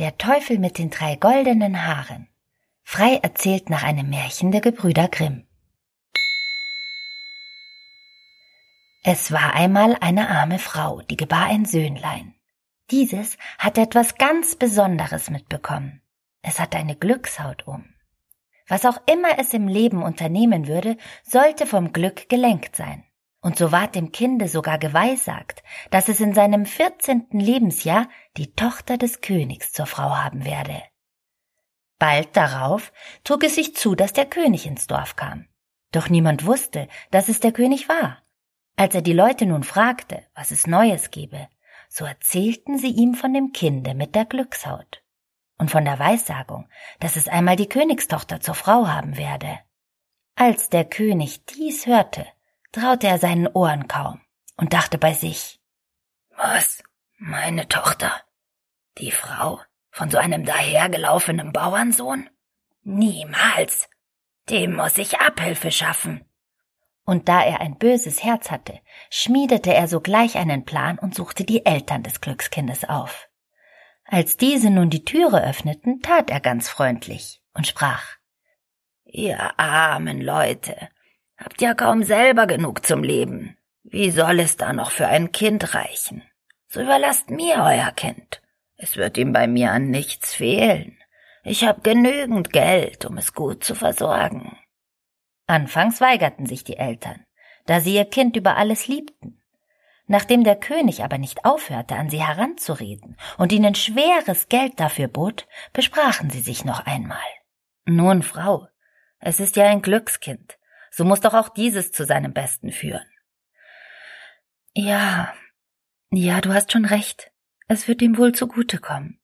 Der Teufel mit den drei goldenen Haaren. Frei erzählt nach einem Märchen der Gebrüder Grimm. Es war einmal eine arme Frau, die gebar ein Söhnlein. Dieses hatte etwas ganz Besonderes mitbekommen. Es hatte eine Glückshaut um. Was auch immer es im Leben unternehmen würde, sollte vom Glück gelenkt sein. Und so ward dem Kinde sogar geweissagt, dass es in seinem vierzehnten Lebensjahr die Tochter des Königs zur Frau haben werde. Bald darauf trug es sich zu, dass der König ins Dorf kam. Doch niemand wusste, dass es der König war. Als er die Leute nun fragte, was es Neues gebe, so erzählten sie ihm von dem Kinde mit der Glückshaut und von der Weissagung, dass es einmal die Königstochter zur Frau haben werde. Als der König dies hörte, traute er seinen Ohren kaum und dachte bei sich Was, meine Tochter? Die Frau von so einem dahergelaufenen Bauernsohn? Niemals. Dem muss ich Abhilfe schaffen. Und da er ein böses Herz hatte, schmiedete er sogleich einen Plan und suchte die Eltern des Glückskindes auf. Als diese nun die Türe öffneten, tat er ganz freundlich und sprach Ihr armen Leute, Habt ja kaum selber genug zum Leben. Wie soll es da noch für ein Kind reichen? So überlasst mir euer Kind. Es wird ihm bei mir an nichts fehlen. Ich hab genügend Geld, um es gut zu versorgen. Anfangs weigerten sich die Eltern, da sie ihr Kind über alles liebten. Nachdem der König aber nicht aufhörte, an sie heranzureden und ihnen schweres Geld dafür bot, besprachen sie sich noch einmal. Nun, Frau, es ist ja ein Glückskind so muss doch auch dieses zu seinem Besten führen. Ja, ja, du hast schon recht. Es wird ihm wohl zugutekommen.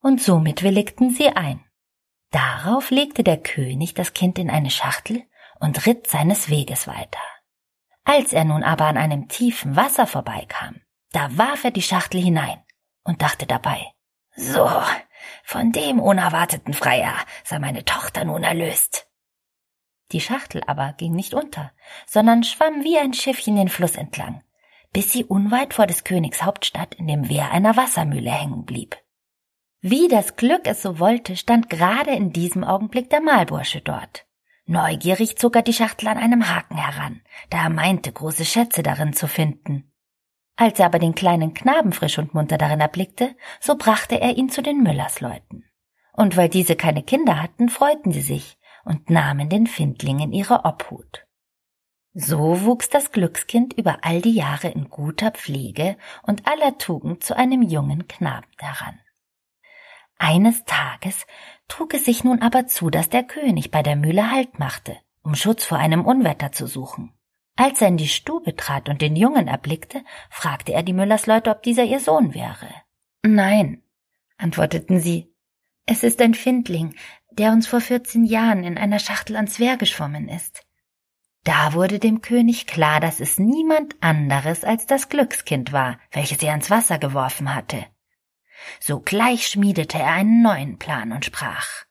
Und somit willigten sie ein. Darauf legte der König das Kind in eine Schachtel und ritt seines Weges weiter. Als er nun aber an einem tiefen Wasser vorbeikam, da warf er die Schachtel hinein und dachte dabei, so, von dem unerwarteten Freier sei meine Tochter nun erlöst. Die Schachtel aber ging nicht unter, sondern schwamm wie ein Schiffchen den Fluss entlang, bis sie unweit vor des Königs Hauptstadt in dem Wehr einer Wassermühle hängen blieb. Wie das Glück es so wollte, stand gerade in diesem Augenblick der Malbursche dort. Neugierig zog er die Schachtel an einem Haken heran, da er meinte, große Schätze darin zu finden. Als er aber den kleinen Knaben frisch und munter darin erblickte, so brachte er ihn zu den Müllersleuten. Und weil diese keine Kinder hatten, freuten sie sich, und nahmen den Findling in ihre Obhut. So wuchs das Glückskind über all die Jahre in guter Pflege und aller Tugend zu einem jungen Knaben heran. Eines Tages trug es sich nun aber zu, dass der König bei der Mühle Halt machte, um Schutz vor einem Unwetter zu suchen. Als er in die Stube trat und den Jungen erblickte, fragte er die Müllersleute, ob dieser ihr Sohn wäre. Nein, antworteten sie, es ist ein Findling, der uns vor vierzehn Jahren in einer Schachtel ans Wehr geschwommen ist. Da wurde dem König klar, dass es niemand anderes als das Glückskind war, welches er ans Wasser geworfen hatte. Sogleich schmiedete er einen neuen Plan und sprach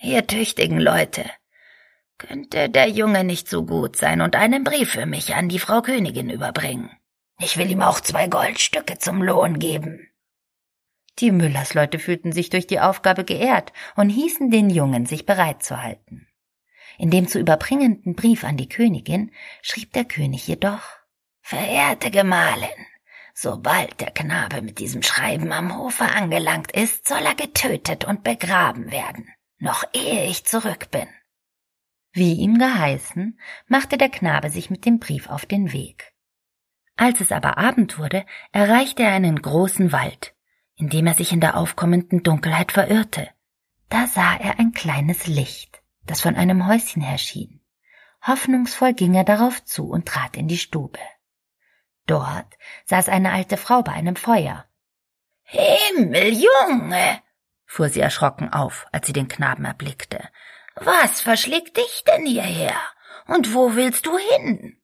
Ihr tüchtigen Leute, könnte der Junge nicht so gut sein und einen Brief für mich an die Frau Königin überbringen. Ich will ihm auch zwei Goldstücke zum Lohn geben. Die Müllersleute fühlten sich durch die Aufgabe geehrt und hießen den Jungen, sich bereit zu halten. In dem zu überbringenden Brief an die Königin schrieb der König jedoch Verehrte Gemahlin, sobald der Knabe mit diesem Schreiben am Hofe angelangt ist, soll er getötet und begraben werden, noch ehe ich zurück bin. Wie ihm geheißen, machte der Knabe sich mit dem Brief auf den Weg. Als es aber Abend wurde, erreichte er einen großen Wald, indem er sich in der aufkommenden Dunkelheit verirrte. Da sah er ein kleines Licht, das von einem Häuschen herschien. Hoffnungsvoll ging er darauf zu und trat in die Stube. Dort saß eine alte Frau bei einem Feuer. Himmel, Junge! fuhr sie erschrocken auf, als sie den Knaben erblickte. Was verschlägt dich denn hierher? Und wo willst du hin?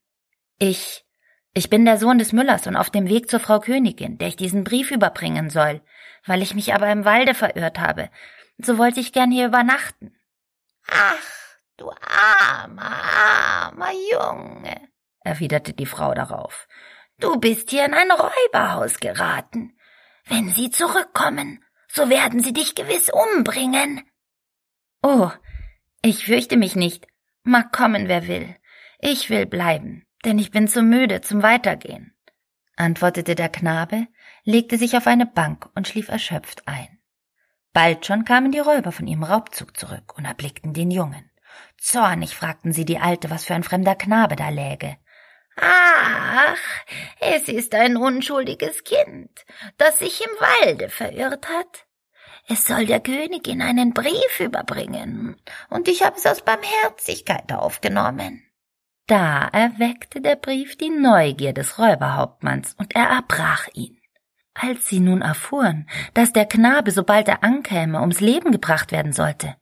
Ich, ich bin der Sohn des Müllers und auf dem Weg zur Frau Königin, der ich diesen Brief überbringen soll. Weil ich mich aber im Walde verirrt habe, so wollte ich gern hier übernachten. Ach, du armer, armer Junge, erwiderte die Frau darauf. Du bist hier in ein Räuberhaus geraten. Wenn sie zurückkommen, so werden sie dich gewiss umbringen. Oh, ich fürchte mich nicht. Mag kommen, wer will. Ich will bleiben, denn ich bin zu müde zum Weitergehen, antwortete der Knabe, legte sich auf eine Bank und schlief erschöpft ein. Bald schon kamen die Räuber von ihrem Raubzug zurück und erblickten den Jungen. Zornig fragten sie die Alte, was für ein fremder Knabe da läge. Ach, es ist ein unschuldiges Kind, das sich im Walde verirrt hat. Es soll der Königin einen Brief überbringen, und ich habe es aus Barmherzigkeit aufgenommen. Da erweckte der Brief die Neugier des Räuberhauptmanns, und er erbrach ihn. Als sie nun erfuhren, dass der Knabe, sobald er ankäme, ums Leben gebracht werden sollte,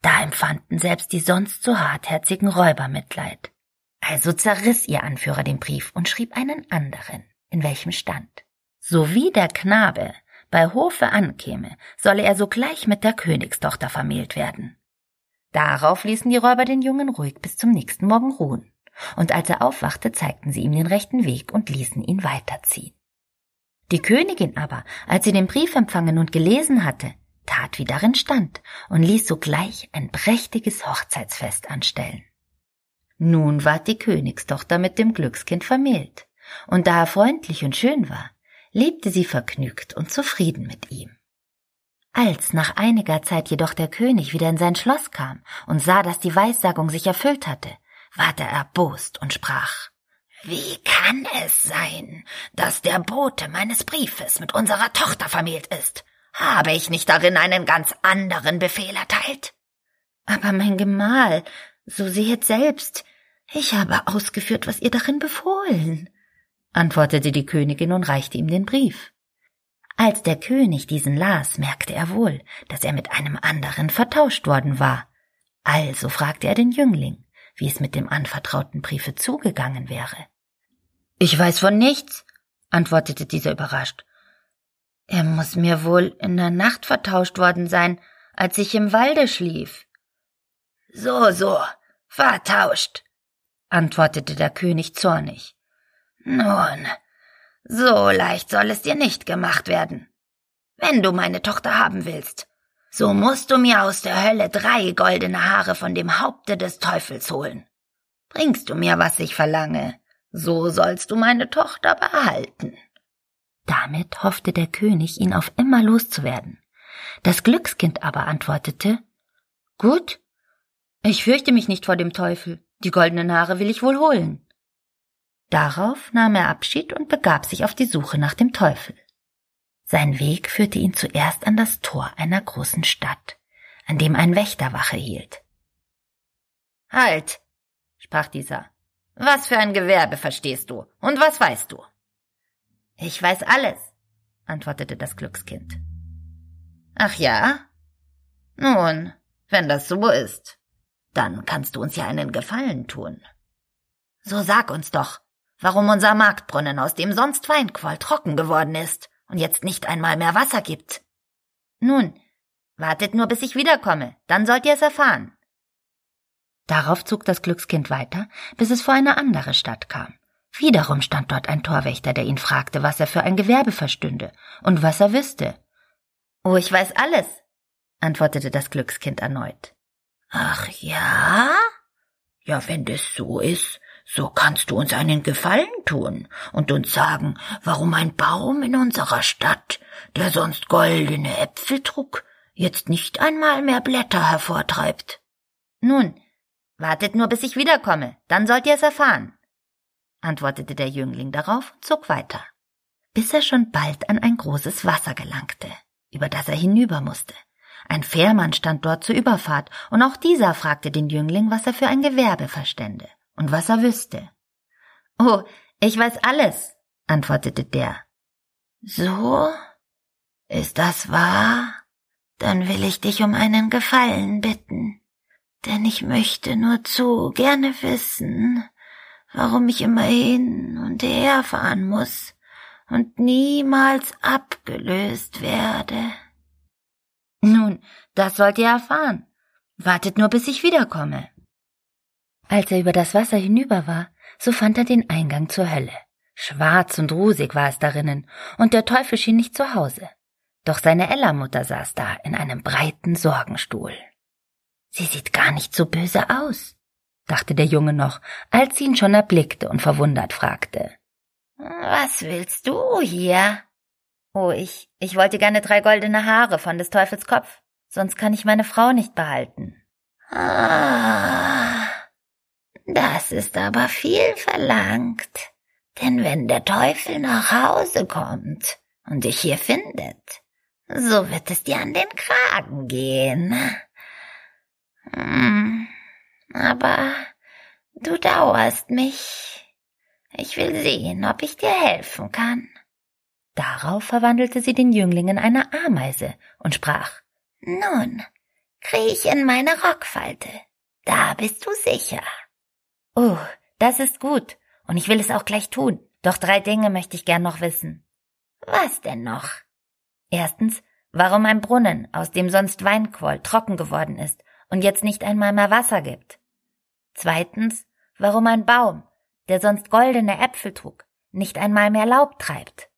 da empfanden selbst die sonst so hartherzigen Räuber Mitleid. Also zerriss ihr Anführer den Brief und schrieb einen anderen, in welchem stand. So wie der Knabe bei Hofe ankäme, solle er sogleich mit der Königstochter vermählt werden. Darauf ließen die Räuber den Jungen ruhig bis zum nächsten Morgen ruhen, und als er aufwachte, zeigten sie ihm den rechten Weg und ließen ihn weiterziehen. Die Königin aber, als sie den Brief empfangen und gelesen hatte, tat wie darin stand und ließ sogleich ein prächtiges Hochzeitsfest anstellen. Nun ward die Königstochter mit dem Glückskind vermählt, und da er freundlich und schön war, lebte sie vergnügt und zufrieden mit ihm. Als nach einiger Zeit jedoch der König wieder in sein Schloss kam und sah, dass die Weissagung sich erfüllt hatte, ward er erbost und sprach Wie kann es sein, dass der Bote meines Briefes mit unserer Tochter vermählt ist? Habe ich nicht darin einen ganz anderen Befehl erteilt? Aber mein Gemahl, so sehet selbst, ich habe ausgeführt, was ihr darin befohlen, antwortete die Königin und reichte ihm den Brief. Als der König diesen las, merkte er wohl, dass er mit einem anderen vertauscht worden war. Also fragte er den Jüngling, wie es mit dem anvertrauten Briefe zugegangen wäre. Ich weiß von nichts, antwortete dieser überrascht. Er muss mir wohl in der Nacht vertauscht worden sein, als ich im Walde schlief. So, so, vertauscht, antwortete der König zornig. Nun, so leicht soll es dir nicht gemacht werden. Wenn du meine Tochter haben willst, so musst du mir aus der Hölle drei goldene Haare von dem Haupte des Teufels holen. Bringst du mir, was ich verlange, so sollst du meine Tochter behalten. Damit hoffte der König, ihn auf immer loszuwerden. Das Glückskind aber antwortete Gut, ich fürchte mich nicht vor dem Teufel, die goldenen Haare will ich wohl holen. Darauf nahm er Abschied und begab sich auf die Suche nach dem Teufel. Sein Weg führte ihn zuerst an das Tor einer großen Stadt, an dem ein Wächter Wache hielt. Halt, sprach dieser. Was für ein Gewerbe verstehst du und was weißt du? Ich weiß alles, antwortete das Glückskind. Ach ja? Nun, wenn das so ist, dann kannst du uns ja einen Gefallen tun. So sag uns doch, warum unser Marktbrunnen, aus dem sonst Weinqual trocken geworden ist und jetzt nicht einmal mehr Wasser gibt. Nun, wartet nur, bis ich wiederkomme, dann sollt ihr es erfahren. Darauf zog das Glückskind weiter, bis es vor eine andere Stadt kam. Wiederum stand dort ein Torwächter, der ihn fragte, was er für ein Gewerbe verstünde und was er wüsste. Oh, ich weiß alles, antwortete das Glückskind erneut. Ach ja? Ja, wenn das so ist, so kannst du uns einen Gefallen tun und uns sagen, warum ein Baum in unserer Stadt, der sonst goldene Äpfel trug, jetzt nicht einmal mehr Blätter hervortreibt. Nun, wartet nur, bis ich wiederkomme, dann sollt ihr es erfahren antwortete der Jüngling darauf und zog weiter, bis er schon bald an ein großes Wasser gelangte, über das er hinüber musste. Ein Fährmann stand dort zur Überfahrt, und auch dieser fragte den Jüngling, was er für ein Gewerbe verstände und was er wüsste. Oh, ich weiß alles, antwortete der. So? Ist das wahr? Dann will ich dich um einen Gefallen bitten, denn ich möchte nur zu gerne wissen, warum ich immer hin und her fahren muss und niemals abgelöst werde. Nun, das sollt ihr erfahren. Wartet nur, bis ich wiederkomme. Als er über das Wasser hinüber war, so fand er den Eingang zur Hölle. Schwarz und rusig war es darinnen, und der Teufel schien nicht zu Hause. Doch seine Ella-Mutter saß da in einem breiten Sorgenstuhl. Sie sieht gar nicht so böse aus, dachte der Junge noch, als sie ihn schon erblickte und verwundert fragte. Was willst du hier? Oh, ich, ich wollte gerne drei goldene Haare von des Teufels Kopf, sonst kann ich meine Frau nicht behalten. Ah, das ist aber viel verlangt. Denn wenn der Teufel nach Hause kommt und dich hier findet, so wird es dir an den Kragen gehen. Hm, aber du dauerst mich. Ich will sehen, ob ich dir helfen kann. Darauf verwandelte sie den Jüngling in eine Ameise und sprach Nun, kriech in meine Rockfalte. Da bist du sicher. Oh, das ist gut, und ich will es auch gleich tun. Doch drei Dinge möchte ich gern noch wissen. Was denn noch? Erstens, warum ein Brunnen, aus dem sonst Wein quoll, trocken geworden ist und jetzt nicht einmal mehr Wasser gibt. Zweitens, warum ein Baum, der sonst goldene Äpfel trug, nicht einmal mehr Laub treibt.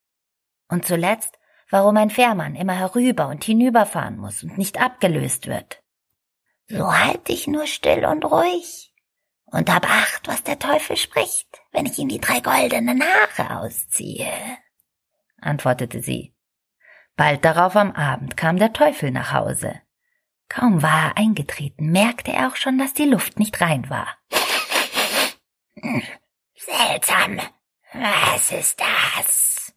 Und zuletzt, warum ein Fährmann immer herüber und hinüberfahren muss und nicht abgelöst wird. So halt dich nur still und ruhig und hab acht, was der Teufel spricht, wenn ich ihm die drei goldenen Haare ausziehe, antwortete sie. Bald darauf am Abend kam der Teufel nach Hause. Kaum war er eingetreten, merkte er auch schon, dass die Luft nicht rein war. Seltsam. Was ist das?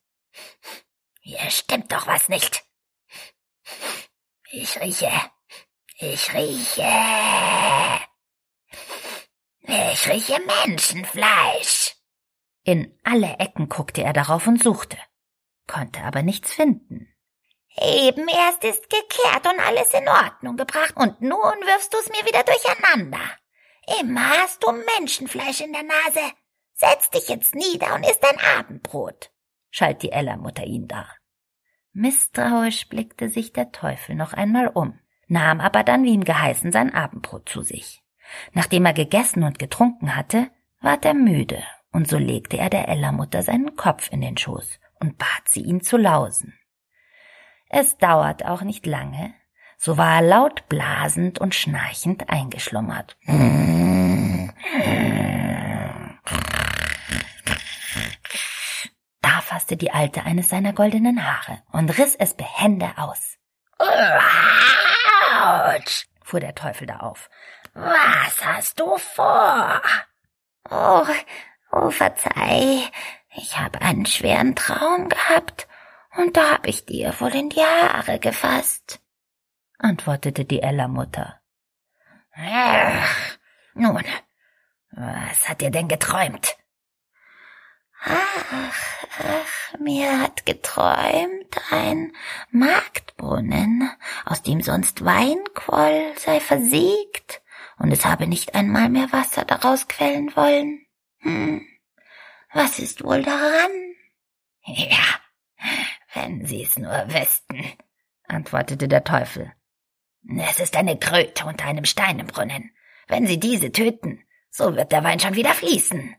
Hier stimmt doch was nicht. Ich rieche. Ich rieche. Ich rieche Menschenfleisch. In alle Ecken guckte er darauf und suchte, konnte aber nichts finden. Eben erst ist gekehrt und alles in Ordnung gebracht, und nun wirfst du's mir wieder durcheinander. Immer hast du Menschenfleisch in der Nase. Setz dich jetzt nieder und isst dein Abendbrot, schalt die Ella-Mutter ihn dar. Misstrauisch blickte sich der Teufel noch einmal um, nahm aber dann wie ihm geheißen sein Abendbrot zu sich. Nachdem er gegessen und getrunken hatte, ward er müde, und so legte er der Ella-Mutter seinen Kopf in den Schoß und bat sie, ihn zu lausen. Es dauert auch nicht lange, so war er laut blasend und schnarchend eingeschlummert. fasste die Alte eines seiner goldenen Haare und riss es behende aus. Autsch! fuhr der Teufel da auf. Was hast du vor? Oh, oh, verzeih. Ich habe einen schweren Traum gehabt und da hab ich dir wohl in die Haare gefasst, antwortete die Ella-Mutter. Nun, was hat dir denn geträumt? Ach, ach, mir hat geträumt, ein Marktbrunnen, aus dem sonst Wein quoll, sei versiegt, und es habe nicht einmal mehr Wasser daraus quellen wollen. Hm, was ist wohl daran? Ja, wenn Sie es nur wüssten, antwortete der Teufel. Es ist eine Kröte unter einem Stein im Brunnen. Wenn Sie diese töten, so wird der Wein schon wieder fließen.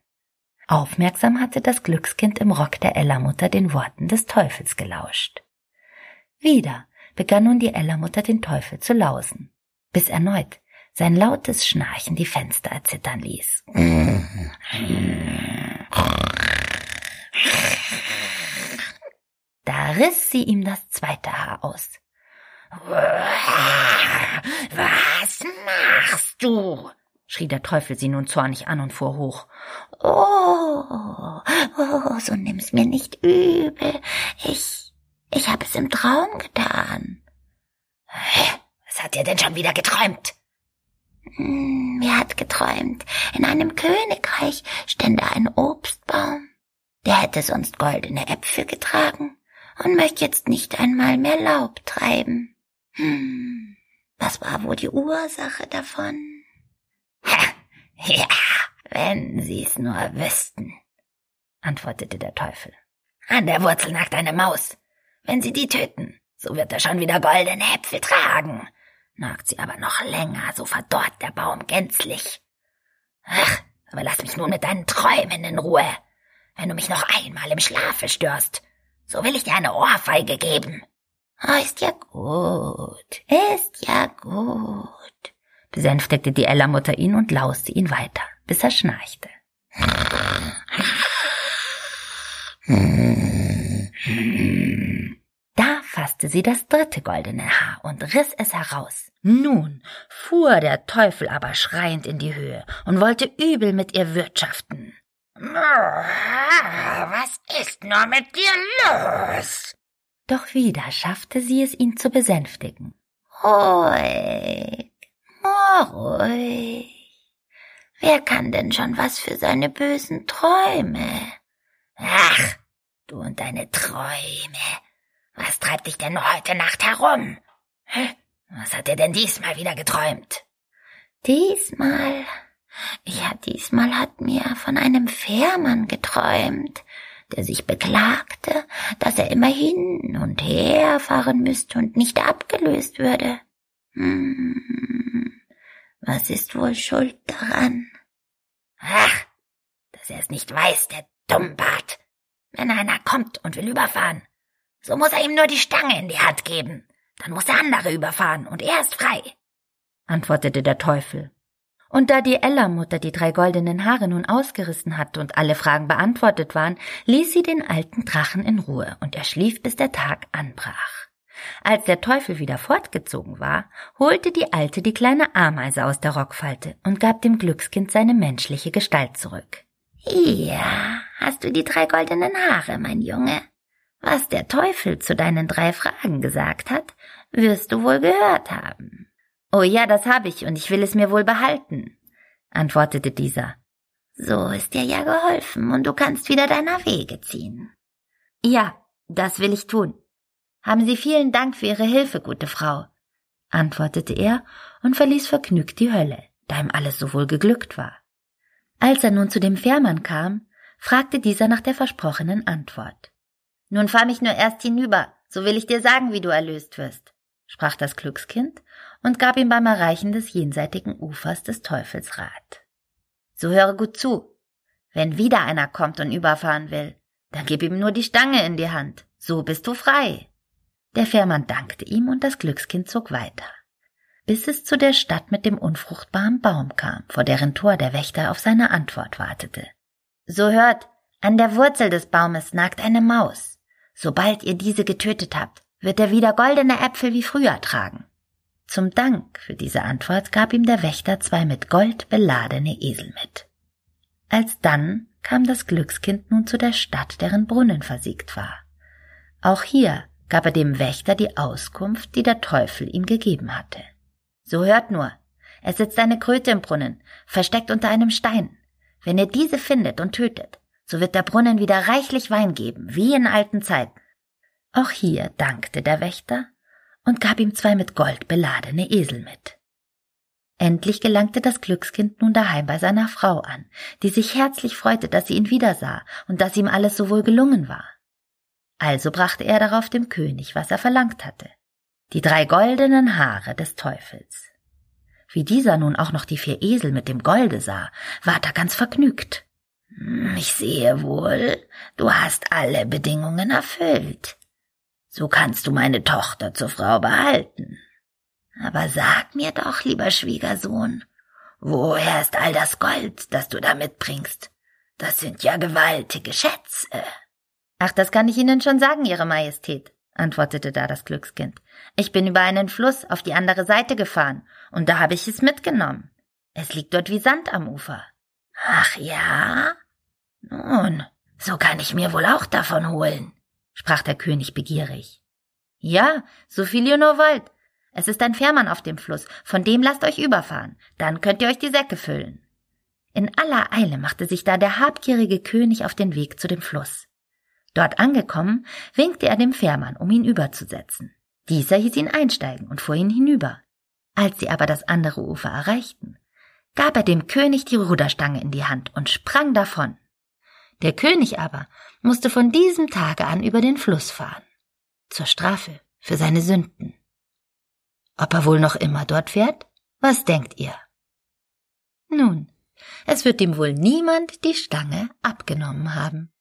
Aufmerksam hatte das Glückskind im Rock der Ella-Mutter den Worten des Teufels gelauscht. Wieder begann nun die Ella-Mutter den Teufel zu lausen, bis erneut sein lautes Schnarchen die Fenster erzittern ließ. Da riss sie ihm das zweite Haar aus. Was machst du? schrie der Teufel sie nun zornig an und fuhr hoch. Oh, oh, so nimm's mir nicht übel. Ich, ich hab es im Traum getan. Was hat dir denn schon wieder geträumt? Hm, mir hat geträumt, in einem Königreich stände ein Obstbaum. Der hätte sonst goldene Äpfel getragen und möchte jetzt nicht einmal mehr Laub treiben. Hm, was war wohl die Ursache davon? Ja, wenn Sie's nur wüssten, antwortete der Teufel. An der Wurzel nagt eine Maus. Wenn Sie die töten, so wird er schon wieder goldene Äpfel tragen. Nagt sie aber noch länger, so verdorrt der Baum gänzlich. Ach, aber lass mich nun mit deinen Träumen in Ruhe. Wenn du mich noch einmal im Schlafe störst, so will ich dir eine Ohrfeige geben. Oh, ist ja gut, ist ja gut, besänftigte die Ella-Mutter ihn und lauste ihn weiter, bis er schnarchte. Da fasste sie das dritte goldene Haar und riss es heraus. Nun fuhr der Teufel aber schreiend in die Höhe und wollte übel mit ihr wirtschaften. Was ist nur mit dir los? Doch wieder schaffte sie es, ihn zu besänftigen. Ruhig, ruhig. Wer kann denn schon was für seine bösen Träume? Ach, du und deine Träume. Was treibt dich denn heute Nacht herum? Was hat er denn diesmal wieder geträumt? Diesmal? Ja, diesmal hat mir von einem Fährmann geträumt, der sich beklagte, dass er immer hin und her fahren müsste und nicht abgelöst würde. Hm, was ist wohl schuld daran? Ach, dass er es nicht weiß, der Dummbart. Wenn einer kommt und will überfahren, so muss er ihm nur die Stange in die Hand geben. Dann muss der andere überfahren und er ist frei, antwortete der Teufel. Und da die Ella-Mutter die drei goldenen Haare nun ausgerissen hatte und alle Fragen beantwortet waren, ließ sie den alten Drachen in Ruhe und er schlief, bis der Tag anbrach. Als der Teufel wieder fortgezogen war, holte die Alte die kleine Ameise aus der Rockfalte und gab dem Glückskind seine menschliche Gestalt zurück. Ja, hast du die drei goldenen Haare, mein Junge? Was der Teufel zu deinen drei Fragen gesagt hat, wirst du wohl gehört haben. Oh ja, das habe ich, und ich will es mir wohl behalten, antwortete dieser. So ist dir ja geholfen, und du kannst wieder deiner Wege ziehen. Ja, das will ich tun. Haben Sie vielen Dank für Ihre Hilfe, gute Frau, antwortete er und verließ vergnügt die Hölle, da ihm alles so wohl geglückt war. Als er nun zu dem Fährmann kam, fragte dieser nach der versprochenen Antwort. Nun fahr mich nur erst hinüber, so will ich dir sagen, wie du erlöst wirst, sprach das Glückskind und gab ihm beim Erreichen des jenseitigen Ufers des Teufels Rat. So höre gut zu. Wenn wieder einer kommt und überfahren will, dann gib ihm nur die Stange in die Hand, so bist du frei. Der Fährmann dankte ihm und das Glückskind zog weiter, bis es zu der Stadt mit dem unfruchtbaren Baum kam, vor deren Tor der Wächter auf seine Antwort wartete. So hört, an der Wurzel des Baumes nagt eine Maus. Sobald ihr diese getötet habt, wird er wieder goldene Äpfel wie früher tragen. Zum Dank für diese Antwort gab ihm der Wächter zwei mit Gold beladene Esel mit. Alsdann kam das Glückskind nun zu der Stadt, deren Brunnen versiegt war. Auch hier gab er dem Wächter die Auskunft, die der Teufel ihm gegeben hatte. So hört nur, es sitzt eine Kröte im Brunnen, versteckt unter einem Stein. Wenn ihr diese findet und tötet, so wird der Brunnen wieder reichlich Wein geben, wie in alten Zeiten. Auch hier dankte der Wächter und gab ihm zwei mit Gold beladene Esel mit. Endlich gelangte das Glückskind nun daheim bei seiner Frau an, die sich herzlich freute, dass sie ihn wiedersah und dass ihm alles so wohl gelungen war. Also brachte er darauf dem König, was er verlangt hatte. Die drei goldenen Haare des Teufels. Wie dieser nun auch noch die vier Esel mit dem Golde sah, ward er ganz vergnügt. Hm, ich sehe wohl, du hast alle Bedingungen erfüllt. So kannst du meine Tochter zur Frau behalten. Aber sag mir doch, lieber Schwiegersohn, woher ist all das Gold, das du da mitbringst? Das sind ja gewaltige Schätze. Ach, das kann ich Ihnen schon sagen, Ihre Majestät, antwortete da das Glückskind. Ich bin über einen Fluss auf die andere Seite gefahren, und da habe ich es mitgenommen. Es liegt dort wie Sand am Ufer. Ach ja? Nun, so kann ich mir wohl auch davon holen, sprach der König begierig. Ja, so viel ihr nur wollt. Es ist ein Fährmann auf dem Fluss, von dem lasst euch überfahren, dann könnt ihr euch die Säcke füllen. In aller Eile machte sich da der habgierige König auf den Weg zu dem Fluss. Dort angekommen, winkte er dem Fährmann, um ihn überzusetzen. Dieser hieß ihn einsteigen und fuhr ihn hinüber. Als sie aber das andere Ufer erreichten, gab er dem König die Ruderstange in die Hand und sprang davon. Der König aber musste von diesem Tage an über den Fluss fahren, zur Strafe für seine Sünden. Ob er wohl noch immer dort fährt? Was denkt ihr? Nun, es wird ihm wohl niemand die Stange abgenommen haben.